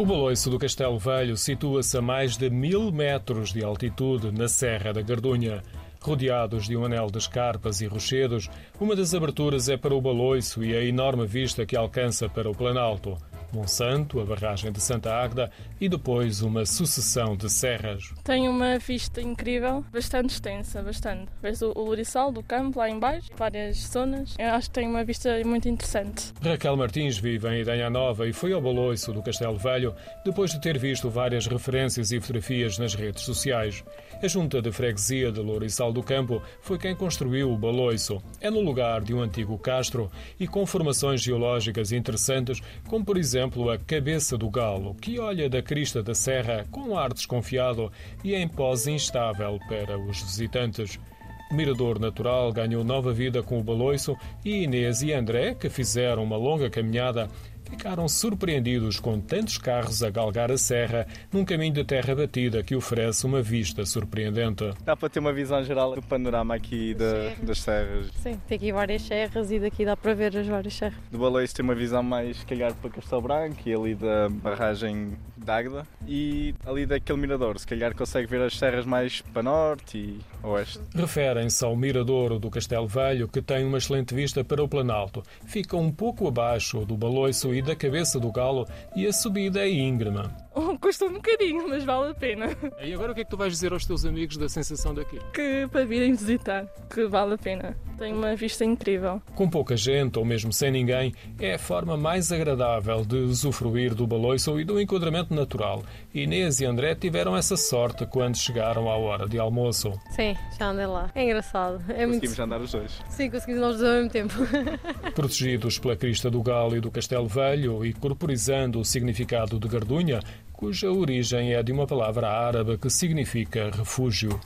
O baloiço do Castelo Velho situa-se a mais de mil metros de altitude na Serra da Gardunha. Rodeados de um anel de escarpas e rochedos, uma das aberturas é para o baloiço e a enorme vista que alcança para o Planalto. Monsanto, a barragem de Santa Águeda e depois uma sucessão de serras. Tem uma vista incrível, bastante extensa, bastante. Vês o, o do campo lá embaixo, várias zonas. Eu acho que tem uma vista muito interessante. Raquel Martins vive em Idanha Nova e foi ao Baloiço do Castelo Velho depois de ter visto várias referências e fotografias nas redes sociais. A junta de freguesia de Lourissal do Campo foi quem construiu o Baloiço. É no lugar de um antigo castro e com formações geológicas interessantes, como por exemplo exemplo, a cabeça do galo, que olha da crista da serra com ar desconfiado e em pose instável para os visitantes. Mirador natural ganhou nova vida com o baloiço e Inês e André, que fizeram uma longa caminhada, ficaram surpreendidos com tantos carros a galgar a serra num caminho de terra batida que oferece uma vista surpreendente. Dá para ter uma visão geral do panorama aqui de, das serras. Sim, tem aqui várias serras e daqui dá para ver as várias serras. Do Baloiço tem uma visão mais, se calhar, para Castelo Branco e ali da barragem d'Águeda e ali daquele mirador, se calhar consegue ver as serras mais para norte e oeste. Referem-se ao miradouro do Castelo Velho, que tem uma excelente vista para o Planalto. Fica um pouco abaixo do Baloiço e da cabeça do Galo e a subida é íngreme. Custa um bocadinho, mas vale a pena. E agora o que é que tu vais dizer aos teus amigos da sensação daqui? Que para virem visitar, que vale a pena. Tem uma vista incrível. Com pouca gente ou mesmo sem ninguém, é a forma mais agradável de usufruir do baloiço e do enquadramento natural. Inês e André tiveram essa sorte quando chegaram à hora de almoço. Sim, já andei lá. É engraçado. É conseguimos muito... andar os dois. Sim, conseguimos andar os dois ao mesmo tempo. Protegidos pela crista do Galo e do Castelo Velho e corporizando o significado de Gardunha, cuja origem é de uma palavra árabe que significa refúgio.